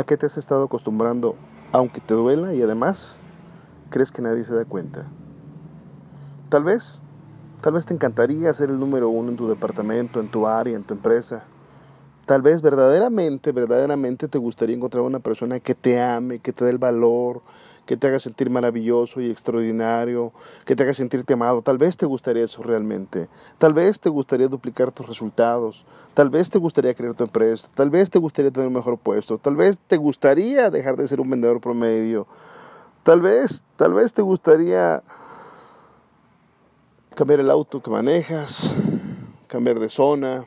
¿A qué te has estado acostumbrando aunque te duela y además crees que nadie se da cuenta? Tal vez, tal vez te encantaría ser el número uno en tu departamento, en tu área, en tu empresa. Tal vez verdaderamente, verdaderamente te gustaría encontrar una persona que te ame, que te dé el valor, que te haga sentir maravilloso y extraordinario, que te haga sentirte amado. Tal vez te gustaría eso realmente. Tal vez te gustaría duplicar tus resultados. Tal vez te gustaría crear tu empresa. Tal vez te gustaría tener un mejor puesto. Tal vez te gustaría dejar de ser un vendedor promedio. Tal vez, tal vez te gustaría cambiar el auto que manejas, cambiar de zona,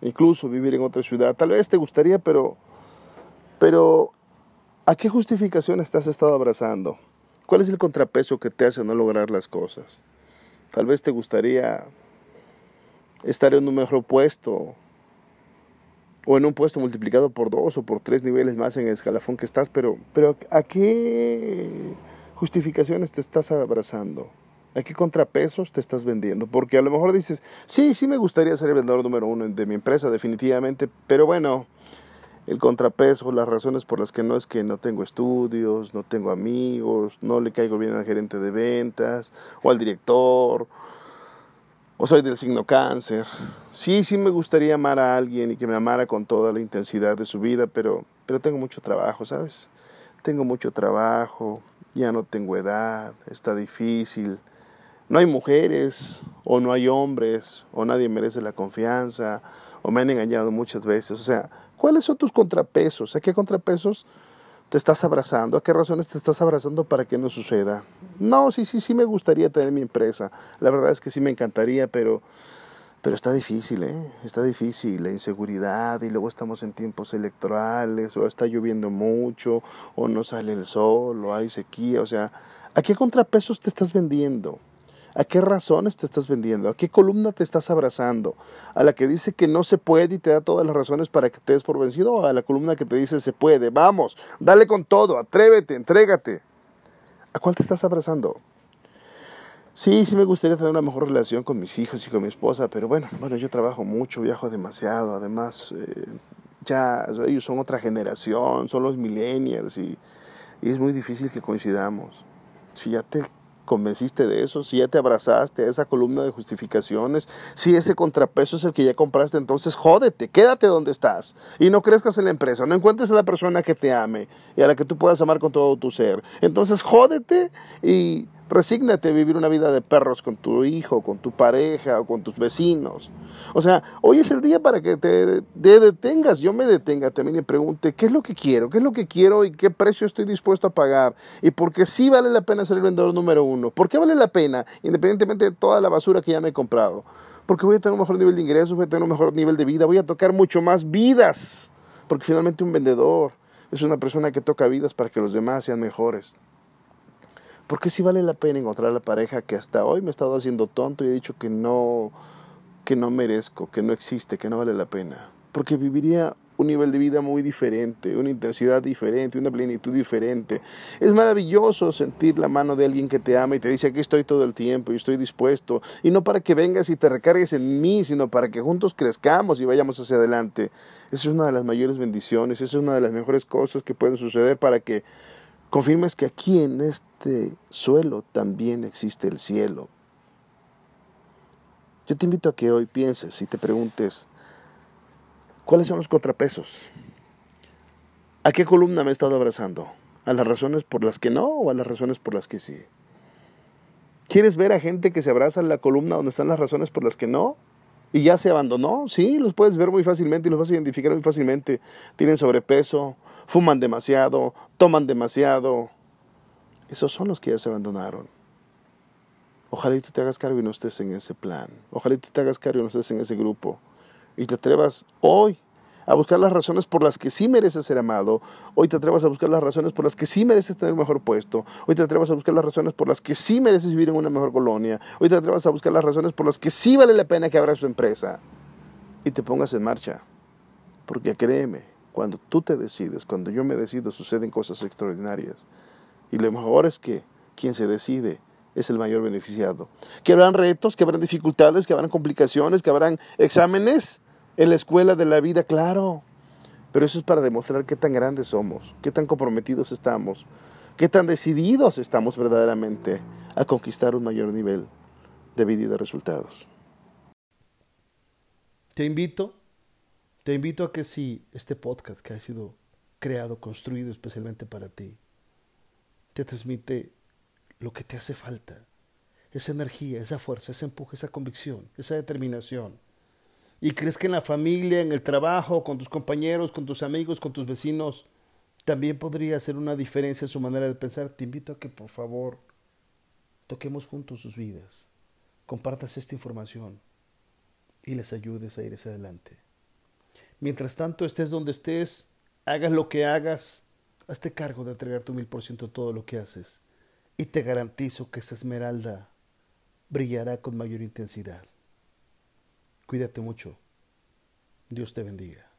incluso vivir en otra ciudad. Tal vez te gustaría, pero, pero ¿a qué justificación estás estado abrazando? ¿Cuál es el contrapeso que te hace no lograr las cosas? Tal vez te gustaría estar en un mejor puesto o en un puesto multiplicado por dos o por tres niveles más en el escalafón que estás, pero, pero ¿a qué justificaciones te estás abrazando? ¿A qué contrapesos te estás vendiendo? Porque a lo mejor dices, sí, sí me gustaría ser el vendedor número uno de mi empresa, definitivamente, pero bueno, el contrapeso, las razones por las que no es que no tengo estudios, no tengo amigos, no le caigo bien al gerente de ventas o al director, o soy del signo cáncer. Sí, sí me gustaría amar a alguien y que me amara con toda la intensidad de su vida, pero, pero tengo mucho trabajo, ¿sabes? Tengo mucho trabajo, ya no tengo edad, está difícil no hay mujeres o no hay hombres o nadie merece la confianza o me han engañado muchas veces. O sea, ¿cuáles son tus contrapesos? ¿A qué contrapesos te estás abrazando? ¿A qué razones te estás abrazando para que no suceda? No, sí, sí, sí me gustaría tener mi empresa. La verdad es que sí me encantaría, pero... Pero está difícil, ¿eh? Está difícil, la inseguridad y luego estamos en tiempos electorales o está lloviendo mucho o no sale el sol o hay sequía, o sea, ¿a qué contrapesos te estás vendiendo? ¿A qué razones te estás vendiendo? ¿A qué columna te estás abrazando? ¿A la que dice que no se puede y te da todas las razones para que te des por vencido? ¿O a la columna que te dice se puede? Vamos, dale con todo, atrévete, entrégate. ¿A cuál te estás abrazando? Sí, sí me gustaría tener una mejor relación con mis hijos y con mi esposa, pero bueno, bueno, yo trabajo mucho, viajo demasiado, además eh, ya ellos son otra generación, son los millennials y, y es muy difícil que coincidamos. Si ya te convenciste de eso, si ya te abrazaste a esa columna de justificaciones, si ese contrapeso es el que ya compraste, entonces jódete, quédate donde estás y no crezcas en la empresa, no encuentres a la persona que te ame y a la que tú puedas amar con todo tu ser. Entonces jódete y Resígnate a vivir una vida de perros con tu hijo, con tu pareja o con tus vecinos. O sea, hoy es el día para que te, detengas, yo me detenga también y pregunte, ¿qué es lo que quiero? ¿Qué es lo que quiero y qué precio estoy dispuesto a pagar? Y por qué sí vale la pena ser el vendedor número uno. ¿Por qué vale la pena, independientemente de toda la basura que ya me he comprado? Porque voy a tener un mejor nivel de ingresos, voy a tener un mejor nivel de vida, voy a tocar mucho más vidas. Porque finalmente un vendedor es una persona que toca vidas para que los demás sean mejores. Porque si vale la pena encontrar la pareja que hasta hoy me he estado haciendo tonto y he dicho que no, que no merezco, que no existe, que no vale la pena. Porque viviría un nivel de vida muy diferente, una intensidad diferente, una plenitud diferente. Es maravilloso sentir la mano de alguien que te ama y te dice aquí estoy todo el tiempo y estoy dispuesto. Y no para que vengas y te recargues en mí, sino para que juntos crezcamos y vayamos hacia adelante. Esa es una de las mayores bendiciones, esa es una de las mejores cosas que pueden suceder para que confirmes que aquí en este suelo también existe el cielo. Yo te invito a que hoy pienses y te preguntes, ¿cuáles son los contrapesos? ¿A qué columna me he estado abrazando? ¿A las razones por las que no o a las razones por las que sí? ¿Quieres ver a gente que se abraza en la columna donde están las razones por las que no? Y ya se abandonó, sí, los puedes ver muy fácilmente y los vas a identificar muy fácilmente. Tienen sobrepeso, fuman demasiado, toman demasiado. Esos son los que ya se abandonaron. Ojalá y tú te hagas cargo y no estés en ese plan. Ojalá y tú te hagas cargo y no estés en ese grupo. Y te atrevas hoy a buscar las razones por las que sí mereces ser amado. Hoy te atrevas a buscar las razones por las que sí mereces tener un mejor puesto. Hoy te atrevas a buscar las razones por las que sí mereces vivir en una mejor colonia. Hoy te atrevas a buscar las razones por las que sí vale la pena que abras tu empresa. Y te pongas en marcha. Porque créeme, cuando tú te decides, cuando yo me decido, suceden cosas extraordinarias. Y lo mejor es que quien se decide es el mayor beneficiado. Que habrán retos, que habrán dificultades, que habrán complicaciones, que habrán exámenes en la escuela de la vida, claro. Pero eso es para demostrar qué tan grandes somos, qué tan comprometidos estamos, qué tan decididos estamos verdaderamente a conquistar un mayor nivel de vida y de resultados. Te invito, te invito a que si este podcast que ha sido creado, construido especialmente para ti, te transmite lo que te hace falta, esa energía, esa fuerza, ese empuje, esa convicción, esa determinación, y crees que en la familia, en el trabajo, con tus compañeros, con tus amigos, con tus vecinos, también podría hacer una diferencia en su manera de pensar, te invito a que por favor toquemos juntos sus vidas, compartas esta información y les ayudes a ir hacia adelante. Mientras tanto, estés donde estés, hagas lo que hagas, hazte cargo de entregar tu mil por ciento todo lo que haces y te garantizo que esa esmeralda brillará con mayor intensidad. Cuídate mucho. Dios te bendiga.